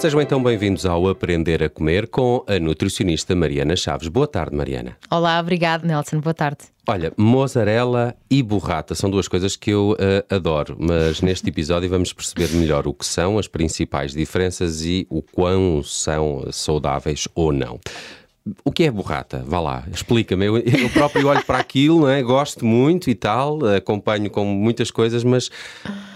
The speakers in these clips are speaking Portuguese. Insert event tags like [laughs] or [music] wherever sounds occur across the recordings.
Sejam então bem-vindos ao Aprender a Comer com a nutricionista Mariana Chaves. Boa tarde, Mariana. Olá, obrigado, Nelson. Boa tarde. Olha, mozzarella e burrata são duas coisas que eu uh, adoro, mas neste episódio vamos perceber melhor o que são as principais diferenças e o quão são saudáveis ou não. O que é burrata? Vá lá, explica-me. Eu, eu, próprio olho para aquilo, é? gosto muito e tal, acompanho com muitas coisas, mas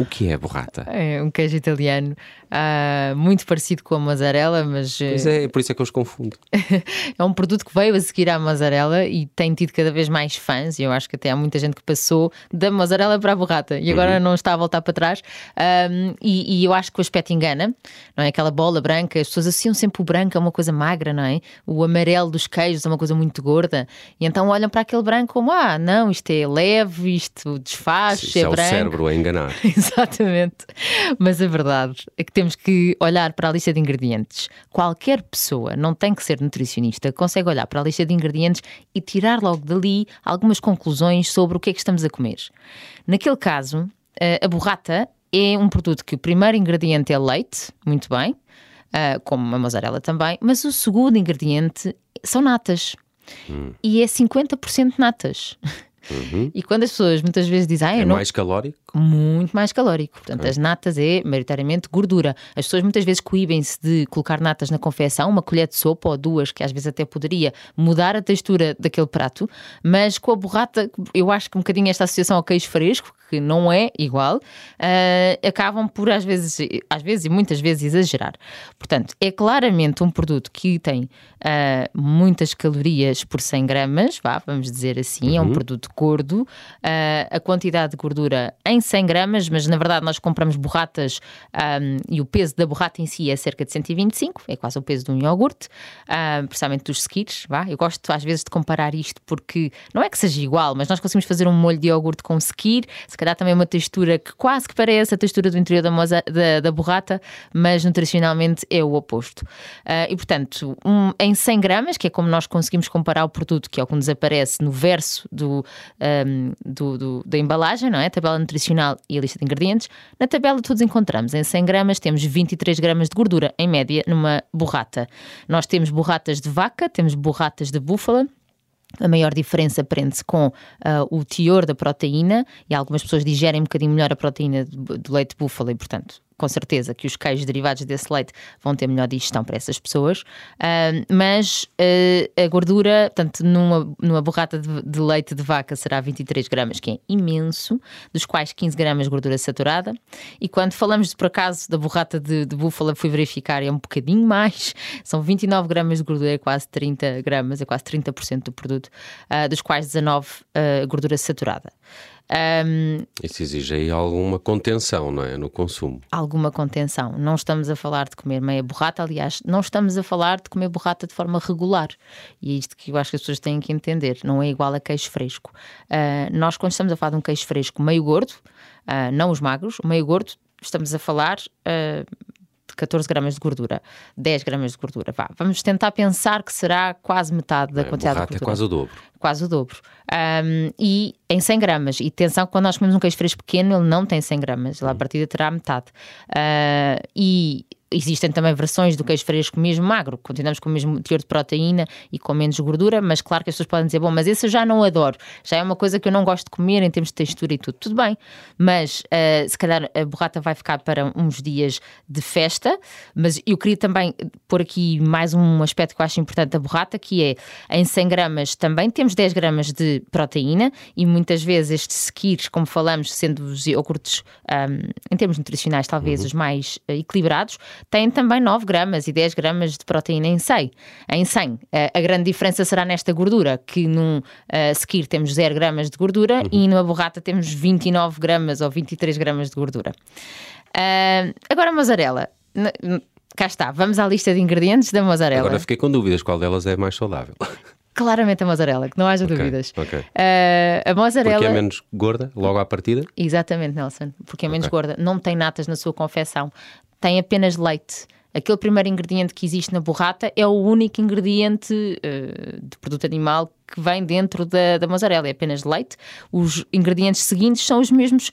o que é burrata? É um queijo italiano uh, muito parecido com a mozzarella, mas. Pois é, por isso é que eu os confundo. [laughs] é um produto que veio a seguir à mozzarella e tem tido cada vez mais fãs, e eu acho que até há muita gente que passou da mozzarella para a burrata e agora uhum. não está a voltar para trás. Um, e, e, eu acho que o aspecto engana, não é? Aquela bola branca, as pessoas associam sempre o branco a uma coisa magra, não é? O amarelo dos queijos é uma coisa muito gorda, e então olham para aquele branco como: ah, não, isto é leve, isto desfaz, Isso é, é branco. o cérebro a enganar. [laughs] Exatamente. Mas a verdade é que temos temos que olhar para a lista de ingredientes. Qualquer pessoa, não tem que ser nutricionista, consegue olhar para a lista de ingredientes e tirar logo dali algumas conclusões sobre o que é que estamos a comer. Naquele caso, eh, a burrata é um produto que o primeiro ingrediente é leite, muito bem, eh, como a mozzarella também, mas o segundo ingrediente são natas. Hum. E é 50% natas. [laughs] Uhum. E quando as pessoas muitas vezes dizem. Ah, é não... mais calórico? Muito mais calórico. Portanto, okay. as natas é maioritariamente gordura. As pessoas muitas vezes coíbem-se de colocar natas na confecção, uma colher de sopa ou duas, que às vezes até poderia mudar a textura daquele prato, mas com a borrata, eu acho que um bocadinho esta associação ao queijo fresco, que não é igual, uh, acabam por às vezes, às vezes e muitas vezes exagerar. Portanto, é claramente um produto que tem uh, muitas calorias por 100 gramas, vá, vamos dizer assim, uhum. é um uhum. produto gordo. Uh, a quantidade de gordura em 100 gramas, mas na verdade nós compramos borratas um, e o peso da borrata em si é cerca de 125, é quase o peso de um iogurte, uh, precisamente dos skirs, vá. Eu gosto às vezes de comparar isto porque não é que seja igual, mas nós conseguimos fazer um molho de iogurte com skir, se calhar também uma textura que quase que parece a textura do interior da, moza, da, da borrata, mas nutricionalmente é o oposto. Uh, e portanto, um, em 100 gramas, que é como nós conseguimos comparar o produto, que é o que nos aparece no verso do, um, do, do da embalagem, não é? A tabela nutricional nutricional e a lista de ingredientes, na tabela todos encontramos em 100 gramas temos 23 gramas de gordura, em média, numa borrata. Nós temos borratas de vaca, temos borratas de búfala, a maior diferença prende-se com uh, o teor da proteína e algumas pessoas digerem um bocadinho melhor a proteína do leite de búfala e, portanto, com certeza que os queijos derivados desse leite vão ter melhor digestão para essas pessoas, uh, mas uh, a gordura, portanto, numa, numa borrata de, de, leite de vaca será 23 gramas, que é imenso, dos quais 15 gramas gordura saturada. E quando falamos, por acaso, da borrata de, de búfala, fui verificar, é um bocadinho mais, [laughs] são 29 gramas de gordura, é quase 30 gramas, é quase 30% do produto, uh, dos quais 19 gordura saturada. Um, Isso exige aí alguma contenção, não é? No consumo. Alguma contenção. Não estamos a falar de comer meia borrata, aliás, não estamos a falar de comer borrata de forma regular. E é isto que eu acho que as pessoas têm que entender. Não é igual a queijo fresco. Uh, nós, quando estamos a falar de um queijo fresco meio gordo, uh, não os magros, meio gordo, estamos a falar. Uh, de 14 gramas de gordura, 10 gramas de gordura. Vá, vamos tentar pensar que será quase metade da é, quantidade de gordura. É quase o dobro. Quase o dobro. Um, e em 100 gramas. E atenção, quando nós comemos um queijo fresco pequeno, ele não tem 100 gramas. Lá a hum. partida terá metade. Uh, e existem também versões do queijo fresco mesmo magro, continuamos com o mesmo teor de proteína e com menos gordura, mas claro que as pessoas podem dizer, bom, mas esse eu já não adoro, já é uma coisa que eu não gosto de comer em termos de textura e tudo, tudo bem, mas uh, se calhar a borrata vai ficar para uns dias de festa, mas eu queria também pôr aqui mais um aspecto que eu acho importante da borrata, que é em 100 gramas também temos 10 gramas de proteína e muitas vezes estes skirs, como falamos, sendo os iogurtes um, em termos nutricionais talvez uhum. os mais uh, equilibrados, têm também 9 gramas e 10 gramas de proteína em 100. Em 100. A grande diferença será nesta gordura, que num uh, skir temos 0 gramas de gordura uhum. e numa borrata temos 29 gramas ou 23 gramas de gordura. Uh, agora a mozzarella. Cá está, vamos à lista de ingredientes da mozzarella. Agora fiquei com dúvidas qual delas é mais saudável. [laughs] Claramente a mozzarella, que não haja okay, dúvidas. Okay. Uh, a mozzarella. Porque é menos gorda, logo à partida? Exatamente, Nelson. Porque é menos okay. gorda. Não tem natas na sua confecção tem apenas leite. Aquele primeiro ingrediente que existe na borrata é o único ingrediente uh, de produto animal que vem dentro da, da mozzarella, é apenas leite. Os ingredientes seguintes são os mesmos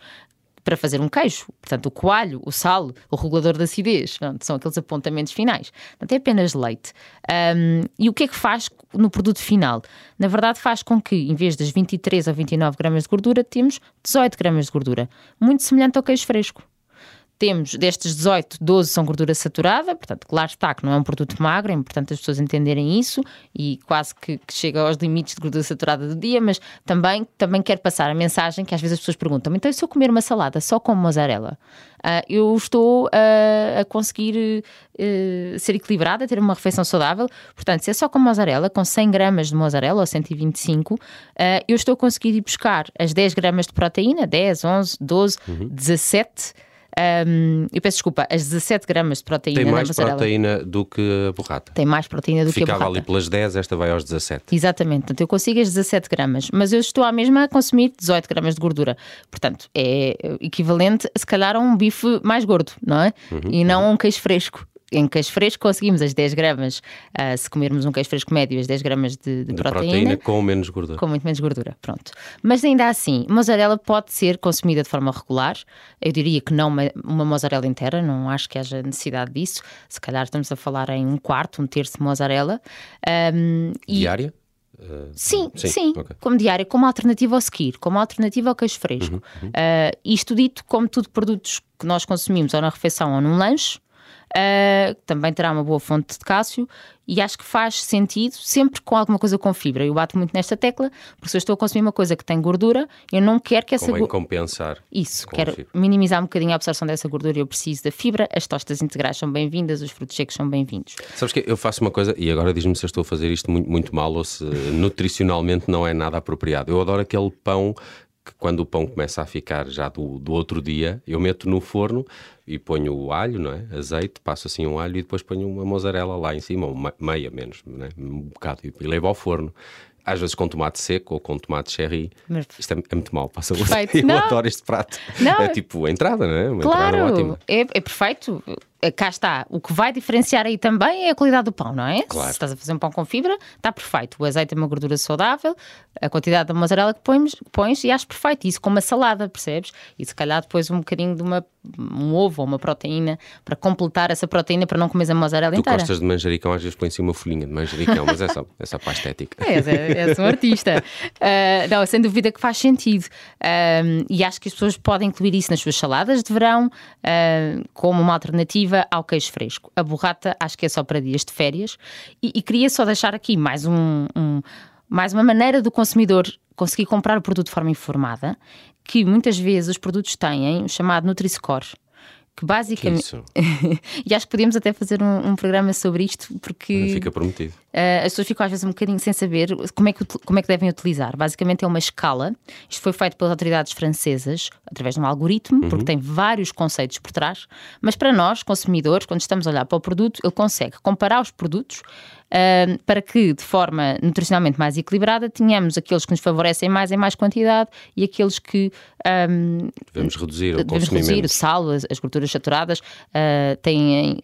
para fazer um queijo. Portanto, o coalho, o sal, o regulador da acidez, são aqueles apontamentos finais. Portanto, é apenas leite. Um, e o que é que faz no produto final? Na verdade, faz com que, em vez das 23 ou 29 gramas de gordura, temos 18 gramas de gordura. Muito semelhante ao queijo fresco temos destes 18, 12 são gordura saturada, portanto, claro está que não é um produto magro, é importante as pessoas entenderem isso e quase que, que chega aos limites de gordura saturada do dia, mas também, também quero passar a mensagem que às vezes as pessoas perguntam: então, se eu comer uma salada só com mozzarella, uh, eu estou uh, a conseguir uh, ser equilibrada, ter uma refeição saudável? Portanto, se é só com mozzarella, com 100 gramas de mozzarella ou 125, eu estou a conseguir ir buscar as 10 gramas de proteína, 10, 11, 12, uhum. 17 um, eu peço desculpa, as 17 gramas de proteína Tem mais proteína do que a borrata. Tem mais proteína do Ficava que a borrata. ali pelas 10, esta vai aos 17. Exatamente, portanto eu consigo as 17 gramas, mas eu estou à mesma a consumir 18 gramas de gordura. Portanto, é equivalente, se calhar, a um bife mais gordo, não é? Uhum, e não uhum. a um queijo fresco em queijo fresco conseguimos as 10 gramas, uh, se comermos um queijo fresco médio, as 10 gramas de, de, de proteína, proteína. com menos gordura. Com muito menos gordura, pronto. Mas ainda assim, mozzarella pode ser consumida de forma regular. Eu diria que não uma, uma mozzarella inteira, não acho que haja necessidade disso. Se calhar estamos a falar em um quarto, um terço de mozzarella. Um, e... Diária? Uh, sim, sim, sim. Okay. como diária, como alternativa ao skir, como alternativa ao queijo fresco. Uhum, uhum. Uh, isto dito como tudo produtos que nós consumimos ou na refeição ou num lanche, uh, também terá uma boa fonte de cálcio e acho que faz sentido sempre com alguma coisa com fibra. Eu bato muito nesta tecla, porque se eu estou a consumir uma coisa que tem gordura, eu não quero que essa gordura. compensar. Isso, quero minimizar um bocadinho a absorção dessa gordura eu preciso da fibra. As tostas integrais são bem-vindas, os frutos secos são bem-vindos. Sabes que eu faço uma coisa, e agora diz-me se eu estou a fazer isto muito, muito mal ou se nutricionalmente não é nada apropriado. Eu adoro aquele pão que quando o pão começa a ficar já do, do outro dia, eu meto no forno e ponho o alho, não é? Azeite, passo assim um alho e depois ponho uma mozzarella lá em cima, uma, meia menos, é? um bocado, e levo ao forno às vezes com tomate seco ou com tomate cherry. Mas... Isto é, é muito mal, passa perfeito. [laughs] Eu não. adoro este prato. Não. É tipo a entrada, não é? Uma claro, entrada ótima. É, é perfeito. Eh, cá está. O que vai diferenciar aí também é a qualidade do pão, não é? Claro. Se estás a fazer um pão com fibra, está perfeito. O azeite é uma gordura saudável, a quantidade da mozzarella que pões, pões e acho perfeito. Isso com uma salada, percebes? E se calhar depois um bocadinho de uma, um ovo ou uma proteína para completar essa proteína para não comer a mozzarella tu inteira. Tu gostas de manjericão, às vezes põe assim uma folhinha de manjericão, mas é só, é só para a estética. És, és um artista. Uh, [laughs] não, sem dúvida que faz sentido. Uh, e acho que as pessoas podem incluir isso nas suas saladas de verão uh, como uma alternativa ao queijo fresco. A borrata acho que é só para dias de férias. E, e queria só deixar aqui mais um, um mais uma maneira do consumidor conseguir comprar o produto de forma informada, que muitas vezes os produtos têm o chamado Nutri-Score que basicamente. Que [laughs] e acho que podíamos até fazer um, um, programa sobre isto, porque. Fica prometido. Uh, as pessoas ficam às vezes um bocadinho sem saber como é, que, como é que devem utilizar. Basicamente é uma escala. Isto foi feito pelas autoridades francesas através de um algoritmo, uhum. porque tem vários conceitos por trás. Mas para nós, consumidores, quando estamos a olhar para o produto, ele consegue comparar os produtos uh, para que, de forma nutricionalmente mais equilibrada, tenhamos aqueles que nos favorecem mais em mais quantidade e aqueles que. Um, devemos reduzir o devemos reduzir o sal, as, as gorduras saturadas, uh, têm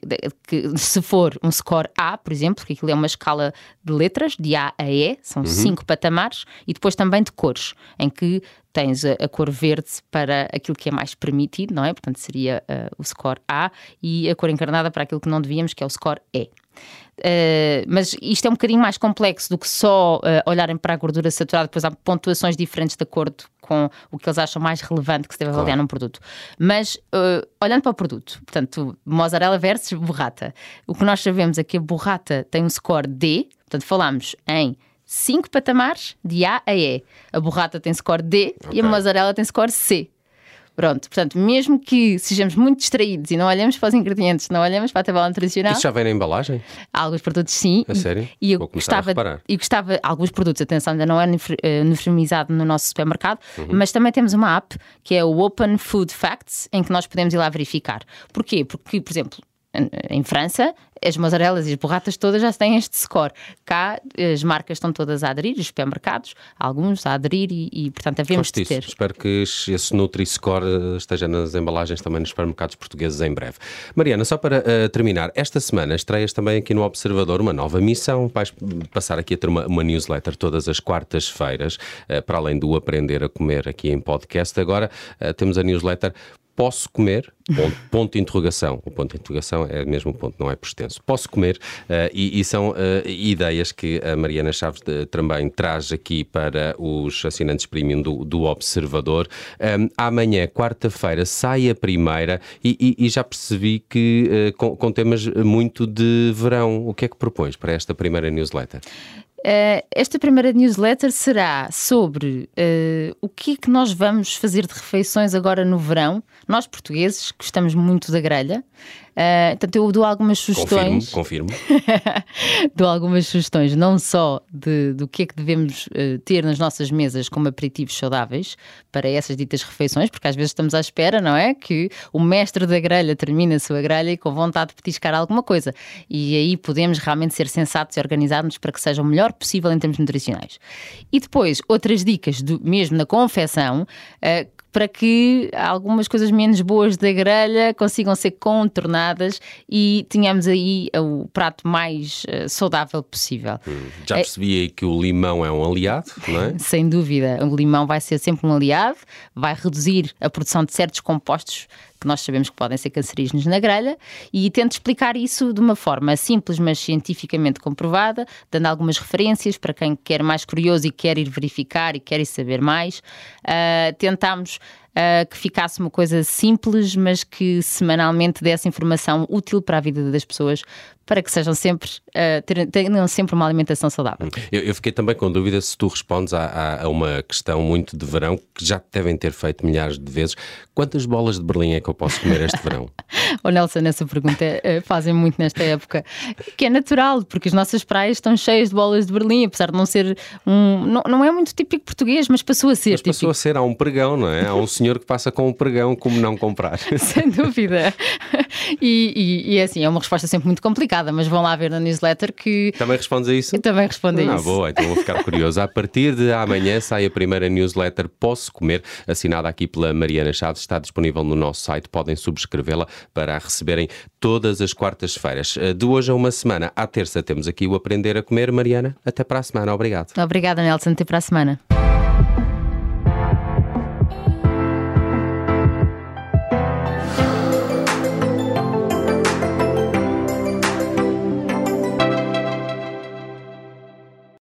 que, se for um score A, por exemplo, que aquilo é uma escala de letras, de A a E, são uhum. cinco patamares, e depois também de cores, em que tens a, a, cor verde para aquilo que é mais permitido, não é? Portanto, seria uh, o score A, e a cor encarnada para aquilo que não devíamos, que é o score E. Uh, mas isto é um bocadinho mais complexo do que só uh, olharem para a gordura saturada, depois há pontuações diferentes de acordo com o que eles acham mais relevante que se deve avaliar claro. num produto. Mas uh, olhando para o produto, portanto, mozzarella versus burrata, o que nós sabemos é que a burrata tem um score D, portanto, falamos em 5 patamares de A a E. A burrata tem score D okay. e a mozzarella tem score C. Pronto, portanto, mesmo que sejamos muito distraídos e não olhemos para os ingredientes, não olhemos para a tabela nutricional. Isso já vem na embalagem? Há alguns produtos sim. A sério? E eu Vou gostava, e gostava, alguns produtos, atenção, ainda não é eh, uniformizado no nosso supermercado, uhum. mas também temos uma app que é o Open Food Facts, em que nós podemos ir lá verificar. Porquê? Porque, por exemplo, em França, as mozzarelas e as borratas todas já têm este score. Cá as marcas estão todas a aderir, os supermercados, alguns a aderir e, e portanto, havemos de ter. Espero que esse Nutri-Score eh, esteja nas embalagens também nos supermercados portugueses em breve. Mariana, só para uh, terminar, esta semana estreias também aqui no Observador uma nova missão. Vais passar aqui a ter uma, uma newsletter todas as quartas-feiras, uh, para além do Aprender a Comer aqui em podcast. Agora uh, temos a newsletter posso comer? Ponto, ponto, de interrogação. O ponto de interrogação é mesmo o ponto, não é por extenso. Posso comer? Uh, e, e, são uh, ideias que a Mariana Chaves de, também traz aqui para os assinantes premium do, do Observador. Um, amanhã, quarta-feira, sai a primeira e, e, e já percebi que uh, com, com temas muito de verão. O que é que propões para esta primeira newsletter? Uh, esta primeira newsletter será sobre uh, o que é que nós vamos fazer de refeições agora no verão. Nós, portugueses, gostamos muito da grelha. Uh, portanto, eu dou algumas sugestões. Confirmo, confirmo. [laughs] dou algumas sugestões, não só de, do que é que devemos uh, ter nas nossas mesas como aperitivos saudáveis para essas ditas refeições, porque às vezes estamos à espera, não é? Que o mestre da grelha termine a sua grelha e com vontade de petiscar alguma coisa. E aí podemos realmente ser sensatos e organizarmos para que seja o melhor possível em termos nutricionais. E depois, outras dicas, do, mesmo na confecção, uh, para que algumas coisas menos boas da grelha consigam ser contornadas e tenhamos aí o prato mais uh, saudável possível. Hum, já percebi aí que o limão é um aliado, não é? Sem dúvida, o limão vai ser sempre um aliado, vai reduzir a produção de certos compostos que nós sabemos que podem ser cancerígenos na grelha, e tento explicar isso de uma forma simples, mas cientificamente comprovada, dando algumas referências para quem quer mais curioso e quer ir verificar e quer ir saber mais. Uh, tentámos uh, que ficasse uma coisa simples, mas que semanalmente desse informação útil para a vida das pessoas, para que sejam sempre, uh, tenham sempre uma alimentação saudável. Eu, eu, fiquei também com dúvida se tu respondes a, a, uma questão muito de verão, que já devem ter feito milhares de vezes. Quantas bolas de Berlim é que eu posso comer este verão? [laughs] o Nelson, essa pergunta uh, fazem muito nesta época, que é natural, porque as nossas praias estão cheias de bolas de Berlim, apesar de não ser um. Não, não é muito típico português, mas passou a ser. Mas típico. passou a ser, há um pregão, não é? Há um senhor [laughs] que passa com um pregão, como não comprar? [laughs] Sem dúvida. E, e, e é assim, é uma resposta sempre muito complicada mas vão lá ver na newsletter que. Também respondes a isso? Também respondo a ah, isso. boa, então vou ficar curioso. A partir de amanhã sai a primeira newsletter Posso Comer, assinada aqui pela Mariana Chaves, está disponível no nosso site, podem subscrevê-la para a receberem todas as quartas-feiras. Eh, de hoje a uma semana, à terça, temos aqui o Aprender a Comer. Mariana, até para a semana. Obrigado. Obrigada, Nelson. Até para a semana.